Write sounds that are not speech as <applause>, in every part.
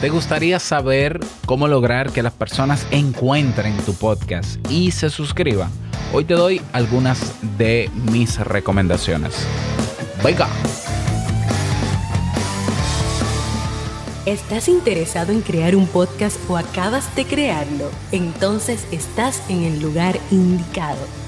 ¿Te gustaría saber cómo lograr que las personas encuentren tu podcast y se suscriban? Hoy te doy algunas de mis recomendaciones. Venga. ¿Estás interesado en crear un podcast o acabas de crearlo? Entonces estás en el lugar indicado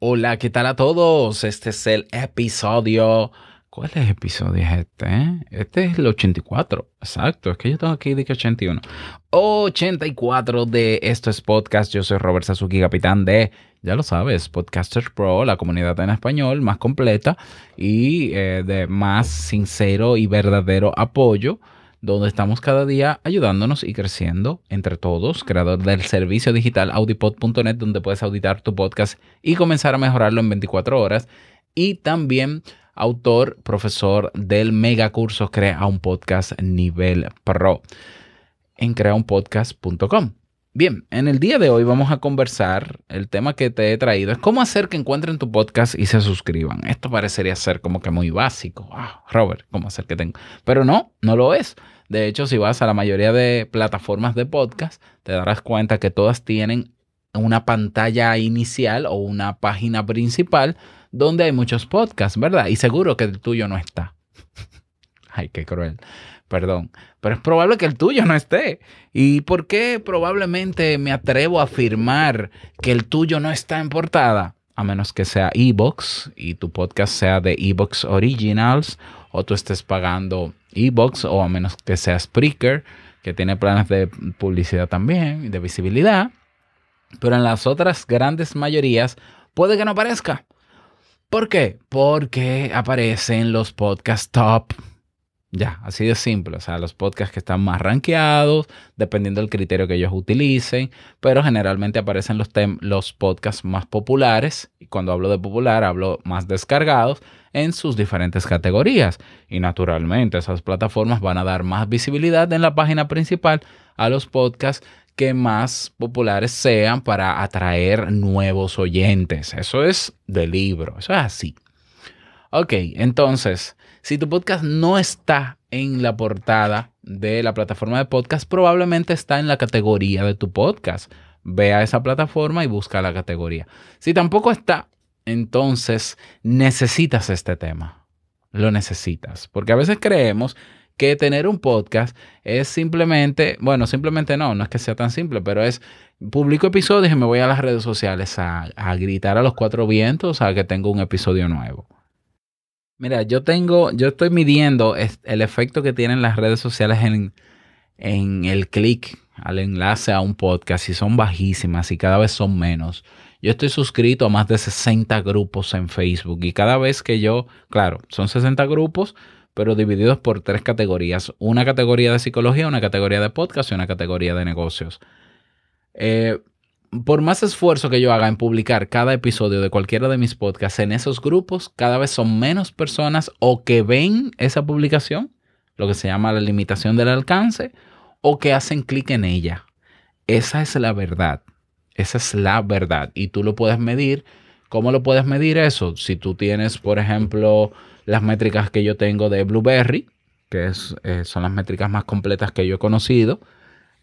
Hola, ¿qué tal a todos? Este es el episodio. ¿Cuál es episodio este? Eh? Este es el 84. Exacto, es que yo tengo aquí de que 81. 84 de Esto es Podcast. Yo soy Robert Sasuki, capitán de, ya lo sabes, Podcasters Pro, la comunidad en español más completa y eh, de más sincero y verdadero apoyo donde estamos cada día ayudándonos y creciendo entre todos, creador del servicio digital audipod.net, donde puedes auditar tu podcast y comenzar a mejorarlo en 24 horas. Y también autor, profesor del mega curso Crea un podcast nivel pro en creaunpodcast.com. Bien, en el día de hoy vamos a conversar, el tema que te he traído es cómo hacer que encuentren tu podcast y se suscriban. Esto parecería ser como que muy básico. Ah, Robert, ¿cómo hacer que tengan? Pero no, no lo es. De hecho, si vas a la mayoría de plataformas de podcast, te darás cuenta que todas tienen una pantalla inicial o una página principal donde hay muchos podcasts, ¿verdad? Y seguro que el tuyo no está. Ay, qué cruel perdón, pero es probable que el tuyo no esté. ¿Y por qué probablemente me atrevo a afirmar que el tuyo no está en portada? A menos que sea Ebox y tu podcast sea de Ebox Originals o tú estés pagando Ebox o a menos que sea Spreaker, que tiene planes de publicidad también y de visibilidad. Pero en las otras grandes mayorías puede que no aparezca. ¿Por qué? Porque aparecen los podcast top ya, así de simple. O sea, los podcasts que están más rankeados, dependiendo del criterio que ellos utilicen, pero generalmente aparecen los, los podcasts más populares. Y cuando hablo de popular, hablo más descargados en sus diferentes categorías. Y naturalmente, esas plataformas van a dar más visibilidad en la página principal a los podcasts que más populares sean para atraer nuevos oyentes. Eso es de libro, eso es así. Ok, entonces si tu podcast no está en la portada de la plataforma de podcast, probablemente está en la categoría de tu podcast. Ve a esa plataforma y busca la categoría. Si tampoco está, entonces necesitas este tema. Lo necesitas. Porque a veces creemos que tener un podcast es simplemente, bueno, simplemente no, no es que sea tan simple, pero es publico episodios y me voy a las redes sociales a, a gritar a los cuatro vientos a que tengo un episodio nuevo. Mira, yo tengo, yo estoy midiendo el efecto que tienen las redes sociales en, en el clic al enlace a un podcast y son bajísimas y cada vez son menos. Yo estoy suscrito a más de 60 grupos en Facebook y cada vez que yo, claro, son 60 grupos, pero divididos por tres categorías. Una categoría de psicología, una categoría de podcast y una categoría de negocios. Eh, por más esfuerzo que yo haga en publicar cada episodio de cualquiera de mis podcasts en esos grupos, cada vez son menos personas o que ven esa publicación, lo que se llama la limitación del alcance, o que hacen clic en ella. Esa es la verdad. Esa es la verdad. Y tú lo puedes medir. ¿Cómo lo puedes medir eso? Si tú tienes, por ejemplo, las métricas que yo tengo de Blueberry, que eh, son las métricas más completas que yo he conocido,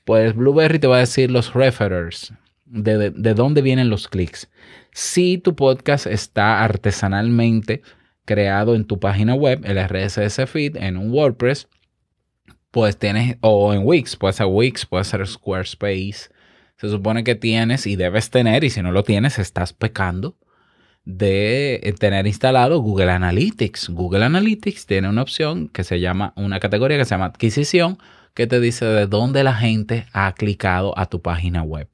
pues Blueberry te va a decir los referers, de, dónde vienen los clics. Si tu podcast está artesanalmente creado en tu página web, el RSS feed, en un WordPress, pues tienes, o en Wix, puede ser Wix, puede ser Squarespace. Se supone que tienes y debes tener, y si no lo tienes, estás pecando de tener instalado Google Analytics. Google Analytics tiene una opción que se llama, una categoría que se llama adquisición, que te dice de dónde la gente ha clicado a tu página web.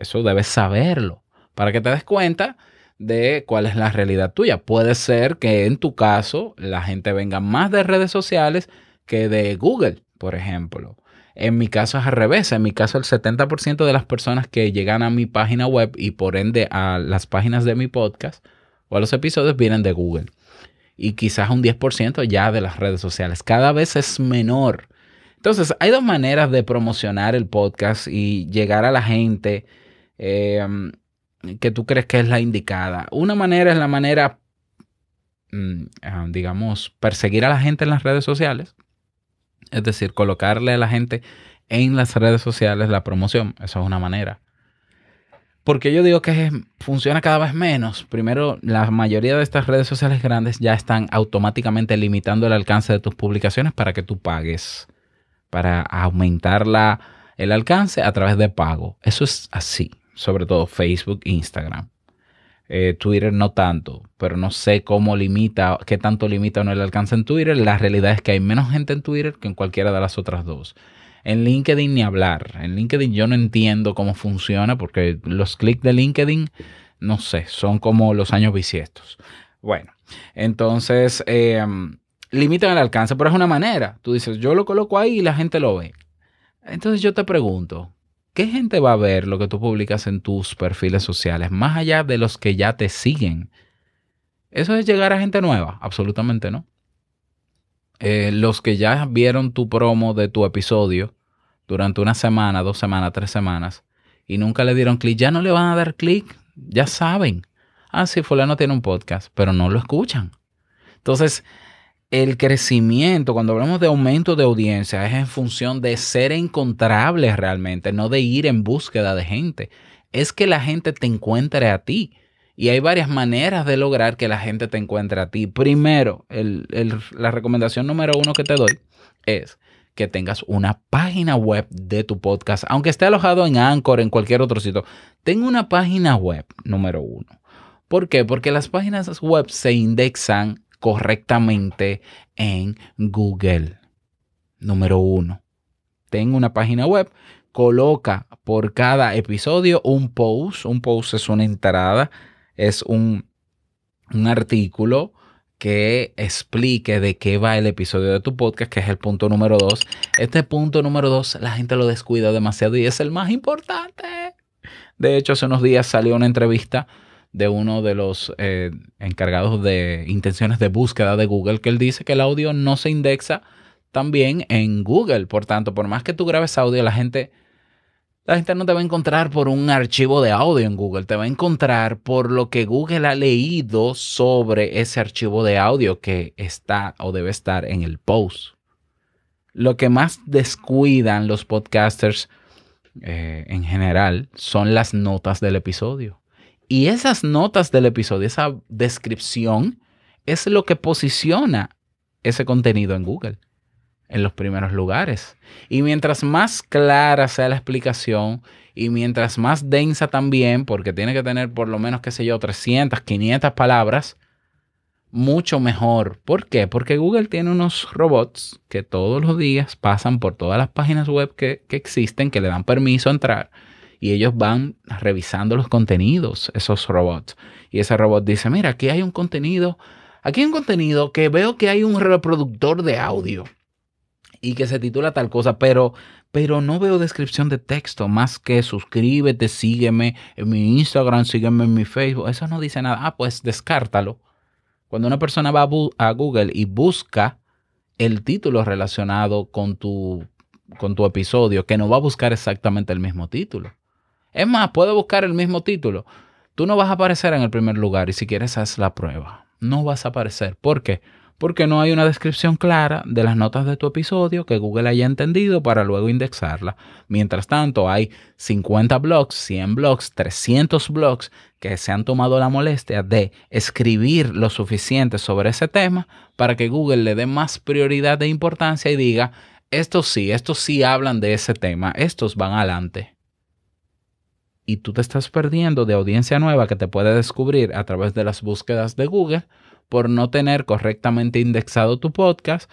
Eso debes saberlo para que te des cuenta de cuál es la realidad tuya. Puede ser que en tu caso la gente venga más de redes sociales que de Google, por ejemplo. En mi caso es al revés. En mi caso el 70% de las personas que llegan a mi página web y por ende a las páginas de mi podcast o a los episodios vienen de Google. Y quizás un 10% ya de las redes sociales. Cada vez es menor. Entonces, hay dos maneras de promocionar el podcast y llegar a la gente em, que tú crees que es la indicada. Una manera es la manera, mm, ah, digamos, perseguir a la gente en las redes sociales. Es decir, colocarle a la gente en las redes sociales la promoción. Eso es una manera. Porque yo digo que funciona cada vez menos. Primero, la mayoría de estas redes sociales grandes ya están automáticamente limitando el alcance de tus publicaciones para que tú pagues, para aumentar el alcance a través de pago. Eso es así, sobre todo Facebook Instagram. Eh, Twitter no tanto, pero no sé cómo limita, qué tanto limita o no el alcance en Twitter. La realidad es que hay menos gente en Twitter que en cualquiera de las otras dos. En LinkedIn ni hablar. En LinkedIn yo no entiendo cómo funciona porque los clics de LinkedIn, no sé, son como los años bisiestos. Bueno, entonces em, limitan el alcance, pero es una manera. Tú dices, yo lo coloco ahí y la gente lo ve. Entonces yo te pregunto, ¿qué gente va a ver lo que tú publicas en tus perfiles sociales, más allá de los que ya te siguen? ¿Eso es llegar a gente nueva? Absolutamente no. Eh, los que ya vieron tu promo de tu episodio durante una semana, dos semanas, tres semanas, y nunca le dieron clic, ya no le van a dar clic, ya saben. Ah, sí, fulano tiene un podcast, pero no lo escuchan. Entonces, el crecimiento, cuando hablamos de aumento de audiencia, es en función de ser encontrable realmente, no de ir en búsqueda de gente. Es que la gente te encuentre a ti. Y hay varias maneras de lograr que la gente te encuentre a ti. Primero, la recomendación número uno que te doy es que tengas una página web de tu podcast, aunque esté alojado en Anchor, en cualquier otro sitio. Tenga una página web número uno. ¿Por qué? Porque las páginas web se indexan correctamente en Google. Número uno. Tengo una página web, coloca por cada episodio un post. Un post es una entrada, es un, un artículo que explique de qué va el episodio de tu podcast, que es el punto número dos. Este punto número dos, la gente lo descuida demasiado y es el más importante. De hecho, hace unos días salió una entrevista de uno de los eh, encargados de intenciones de búsqueda de Google, que él dice que el audio no se indexa también en Google. Por tanto, por más que tú grabes audio, la gente, la gente no te va a encontrar por un archivo de audio en Google, te va a encontrar por lo que Google ha leído sobre ese archivo de audio que está o debe estar en el post. Lo que más descuidan los podcasters eh, en general son las notas del episodio. Y esas notas del episodio, esa descripción, es lo que posiciona ese contenido en Google, en los primeros lugares. Y mientras más clara sea la explicación y mientras más densa también, porque tiene que tener por lo menos, qué sé yo, 300, 500 palabras, mucho mejor. ¿Por qué? Porque Google tiene unos robots que todos los días pasan por todas las páginas web que, que existen, que le dan permiso a entrar y ellos van revisando los contenidos, esos robots. Y ese robot dice, mira, aquí hay un contenido, aquí hay un contenido que veo que hay un reproductor de audio y que se titula tal cosa, pero, pero no veo descripción de texto más que suscríbete, sígueme en mi Instagram, sígueme en mi Facebook. Eso no dice nada. Ah, pues descártalo. Cuando una persona va a, Google y busca el título relacionado con tu, con tu episodio, que no va a buscar exactamente el mismo título. Es más, puedo buscar el mismo título. Tú no vas a aparecer en el primer lugar y si quieres haz la prueba. No vas a aparecer. ¿Por qué? Porque no hay una descripción clara de las notas de tu episodio que Google haya entendido para luego indexarla. Mientras tanto, hay 50 blogs, 100 blogs, 300 blogs que se han tomado la molestia de escribir lo suficiente sobre ese tema para que Google le dé más prioridad de importancia y diga, estos sí, estos sí hablan de ese tema, estos van adelante y tú te estás perdiendo de audiencia nueva que te puede descubrir a través de las búsquedas de Google por no tener correctamente indexado tu podcast.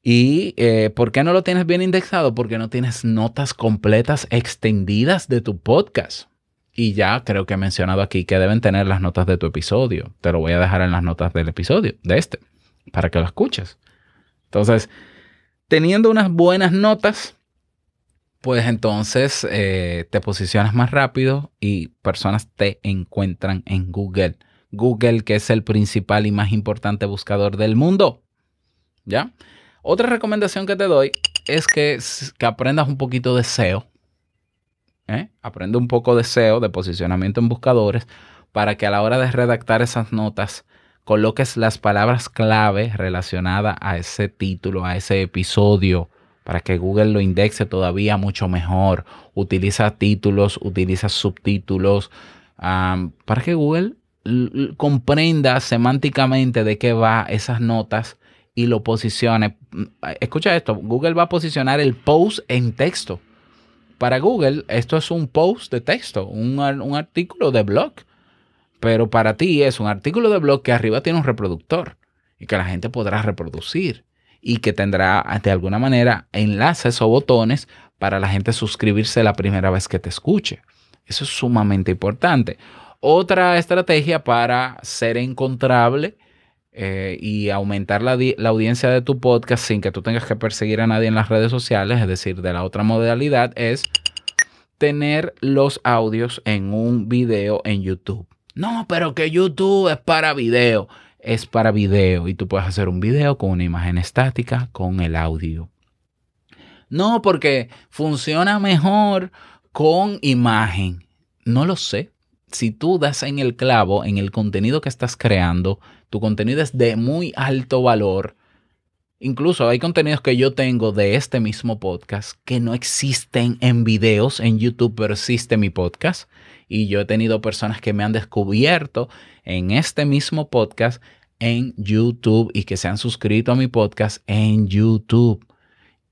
¿Y eh, por qué no lo tienes bien indexado? Porque no tienes notas completas extendidas de tu podcast. Y ya creo que he mencionado aquí que deben tener las notas de tu episodio. Te lo voy a dejar en las notas del episodio, de este, para que lo escuches. Entonces, teniendo unas buenas notas, pues entonces eh, te posicionas más rápido y personas te encuentran en Google. Google, que es el principal y más importante buscador del mundo. ¿Ya? Otra recomendación que te doy es que, que aprendas un poquito de SEO. ¿eh? Aprende un poco de SEO, de posicionamiento en buscadores, para que a la hora de redactar esas notas coloques las palabras clave relacionadas a ese título, a ese episodio, para que Google lo indexe todavía mucho mejor. Utiliza títulos, utiliza subtítulos, para que Google comprenda semánticamente de qué va esas notas y lo posicione. Escucha esto, Google va a posicionar el post en texto. Para Google, esto es un post de texto, un, un artículo de blog. Pero para ti es un artículo de blog que arriba tiene un reproductor y que la gente podrá reproducir y que tendrá de alguna manera enlaces o botones para la gente suscribirse la primera vez que te escuche. Eso es sumamente importante. Otra estrategia para ser encontrable eh, y aumentar la, la, audiencia de tu podcast sin que tú tengas que perseguir a nadie en las redes sociales, es decir, de la otra modalidad, es tener los audios en un video en YouTube. No, pero que YouTube es para video. Es para video y tú puedes hacer un video con una imagen estática con el audio. No, porque funciona mejor con imagen. No lo sé. Si tú das en el clavo, en el contenido que estás creando, tu contenido es de muy alto valor. Incluso hay contenidos que yo tengo de este mismo podcast que no existen en videos en YouTube, pero existe mi podcast y yo he tenido personas que me han descubierto en este mismo podcast en YouTube y que se han suscrito a mi podcast en YouTube.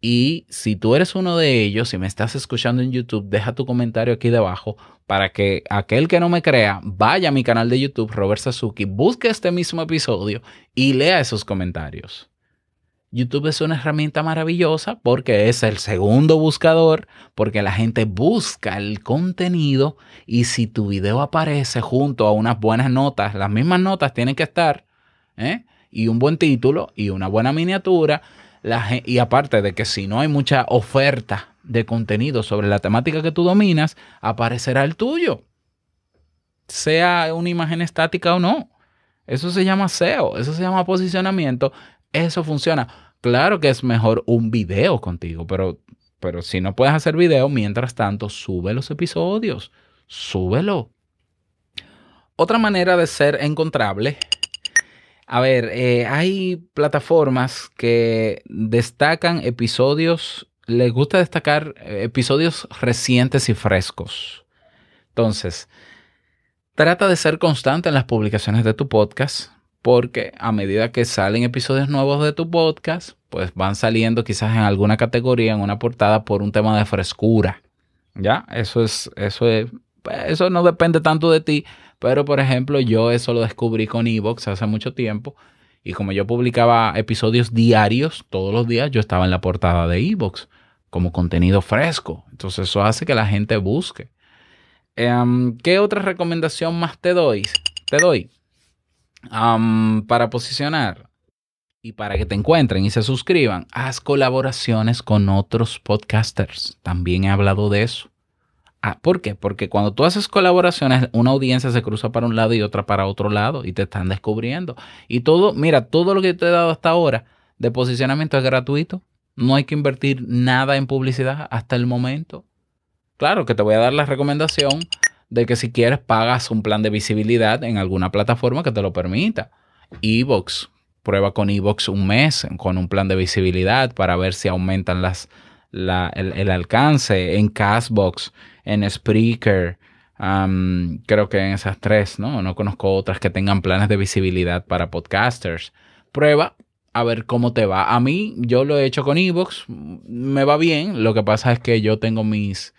Y si tú eres uno de ellos y me estás escuchando en YouTube, deja tu comentario aquí debajo para que aquel que no me crea vaya a mi canal de YouTube, Robert Sasuki, busque este mismo episodio y lea esos comentarios. YouTube es una herramienta maravillosa porque es el segundo buscador, porque la gente busca el contenido y si tu video aparece junto a unas buenas notas, las mismas notas tienen que estar, ¿eh? y un buen título y una buena miniatura, y aparte de que si no hay mucha oferta de contenido sobre la temática que tú dominas, aparecerá el tuyo, sea una imagen estática o no. Eso se llama SEO, eso se llama posicionamiento eso funciona. Claro que es mejor un video contigo, pero, pero si no puedes hacer video, mientras tanto, sube los episodios. Súbelo. Otra manera de ser encontrable. A ver, eh, hay plataformas que destacan episodios, les gusta destacar eh, episodios recientes y frescos. Entonces, trata de ser constante en las publicaciones de tu podcast porque a medida que salen episodios nuevos de tu podcast, pues van saliendo quizás en alguna categoría, en una portada, por un tema de frescura. ¿Ya? Eso es, eso es, eso no depende tanto de ti, pero por ejemplo, yo eso lo descubrí con Evox hace mucho tiempo. Y como yo publicaba episodios diarios, todos los días, yo estaba en la portada de Evox como contenido fresco. Entonces eso hace que la gente busque. Em, ¿Qué otra recomendación más te doy? Te doy para posicionar y para que te encuentren y se suscriban, haz colaboraciones con otros podcasters. También he hablado de eso. Ah, ¿Por qué? Porque cuando tú haces colaboraciones, una audiencia se cruza para un lado y otra para otro lado y te están descubriendo. Y todo, mira, todo lo que te he dado hasta ahora de posicionamiento es gratuito. No hay que invertir nada en publicidad hasta el momento. Claro que te voy a dar la recomendación de que si quieres pagas un plan de visibilidad en alguna plataforma que te lo permita. Evox, prueba con Evox un mes con un plan de visibilidad para ver si aumentan las, el, alcance en Castbox, en Spreaker. creo que en esas tres, ¿no? No conozco otras que tengan planes de visibilidad para podcasters. Prueba a ver cómo te va. A mí, yo lo he hecho con Evox, me va bien. Lo que pasa es que yo tengo mis,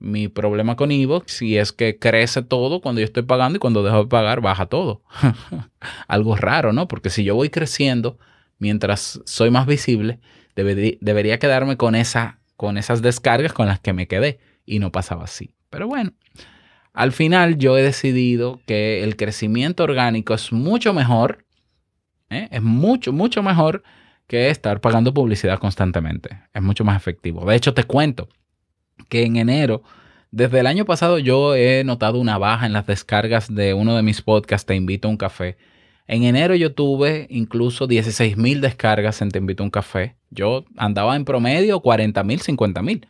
mi problema con Evox y es que crece todo cuando yo estoy pagando y cuando dejo de pagar baja todo. <laughs> Algo raro, ¿no? Porque si yo voy creciendo mientras soy más visible, debería quedarme con, esa, con esas descargas con las que me quedé y no pasaba así. Pero bueno, al final yo he decidido que el crecimiento orgánico es mucho mejor, ¿eh? es mucho, mucho mejor que estar pagando publicidad constantemente. Es mucho más efectivo. De hecho, te cuento que en enero, desde el año pasado yo he notado una baja en las descargas de uno de mis podcasts, Te invito a un café. En enero yo tuve incluso 16 mil descargas en Te invito a un café. Yo andaba en promedio 40 mil, 50 mil.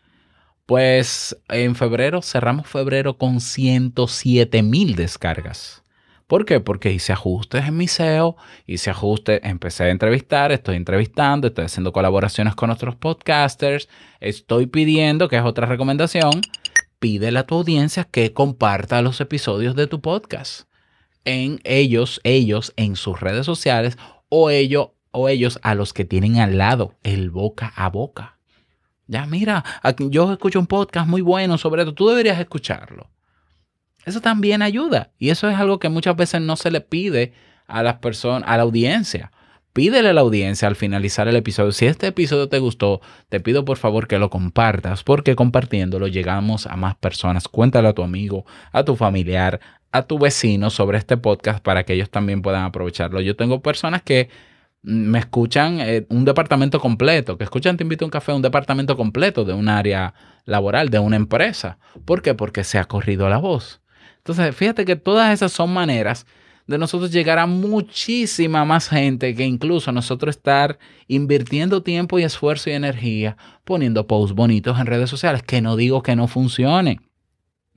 Pues en febrero cerramos febrero con 107 mil descargas. ¿Por qué? Porque hice ajustes en mi SEO, hice ajustes, empecé a entrevistar, estoy entrevistando, estoy haciendo colaboraciones con otros podcasters, estoy pidiendo, que es otra recomendación, pídele a tu audiencia que comparta los episodios de tu podcast en ellos, ellos en sus redes sociales o ellos o ellos a los que tienen al lado, el boca a boca. Ya, mira, yo escucho un podcast muy bueno sobre esto, tú deberías escucharlo. Eso también ayuda. Y eso es algo que muchas veces no se le pide a las personas, a la audiencia. Pídele a la audiencia al finalizar el episodio. Si este episodio te gustó, te pido por favor que lo compartas, porque compartiéndolo llegamos a más personas. Cuéntale a tu amigo, a tu familiar, a tu vecino sobre este podcast para que ellos también puedan aprovecharlo. Yo tengo personas que me escuchan eh, un departamento completo, que escuchan Te invito a un café, un departamento completo de un área laboral, de una empresa. ¿Por qué? Porque se ha corrido la voz. Entonces, fíjate que todas esas son maneras de nosotros llegar a muchísima más gente que incluso nosotros estar invirtiendo tiempo y esfuerzo y energía poniendo posts bonitos en redes sociales, que no digo que no funcionen,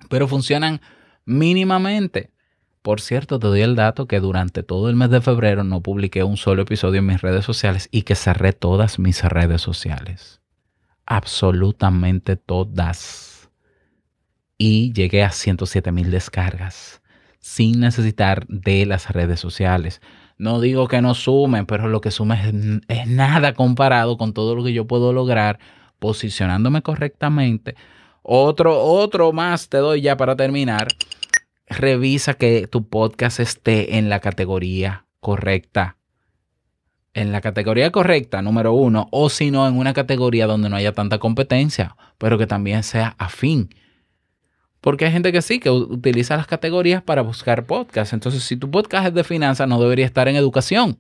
pero funcionan mínimamente. Por cierto, te doy el dato que durante todo el mes de febrero no publiqué un solo episodio en mis redes sociales y que cerré todas mis redes sociales. Absolutamente todas y llegué a 107 mil descargas sin necesitar de las redes sociales. No digo que no sumen, pero lo que suma es, nada comparado con todo lo que yo puedo lograr posicionándome correctamente. Otro, otro más te doy ya para terminar. Revisa que tu podcast esté en la categoría correcta. En la categoría correcta, número uno, o si no, en una categoría donde no haya tanta competencia, pero que también sea afín porque hay gente que sí, que utiliza las categorías para buscar podcasts. Entonces, si tu podcast es de finanzas, no debería estar en educación.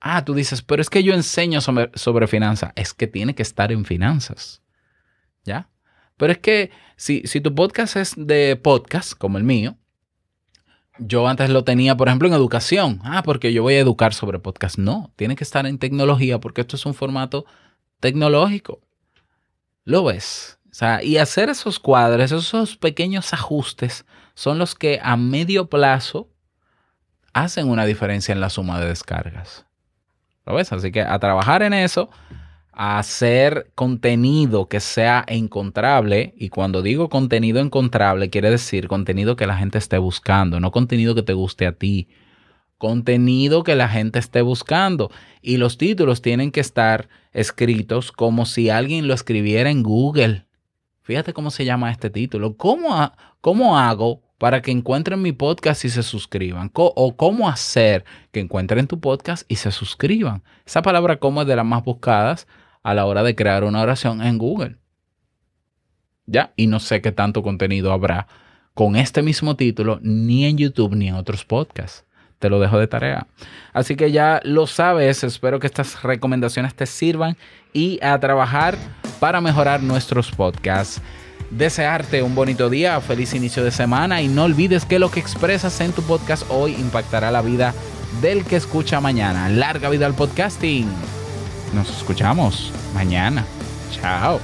Ah, tú dices, pero es que yo enseño sobre, sobre finanzas. Es que tiene que estar en finanzas. ¿Ya? Pero es que si, si tu podcast es de podcast, como el mío, yo antes lo tenía, por ejemplo, en educación. Ah, porque yo voy a educar sobre podcast. No, tiene que estar en tecnología porque esto es un formato tecnológico. ¿Lo ves? Y hacer esos cuadros, esos pequeños ajustes, son los que a medio plazo hacen una diferencia en la suma de descargas. ¿Lo ves? Así que a trabajar en eso, a hacer contenido que sea encontrable, y cuando digo contenido encontrable, quiere decir contenido que la gente esté buscando, no contenido que te guste a ti, contenido que la gente esté buscando. Y los títulos tienen que estar escritos como si alguien lo escribiera en Google. Fíjate cómo se llama este título. ¿Cómo, cómo hago para que encuentren mi podcast y se suscriban? ¿O cómo hacer que encuentren tu podcast y se suscriban? Esa palabra cómo es de las más buscadas a la hora de crear una oración en Google. ¿Ya? Y no sé qué tanto contenido habrá con este mismo título ni en YouTube ni en otros podcasts. Te lo dejo de tarea. Así que ya lo sabes. Espero que estas recomendaciones te sirvan y a trabajar para mejorar nuestros podcasts. Desearte un bonito día, feliz inicio de semana y no olvides que lo que expresas en tu podcast hoy impactará la vida del que escucha mañana. Larga vida al podcasting. Nos escuchamos mañana. Chao.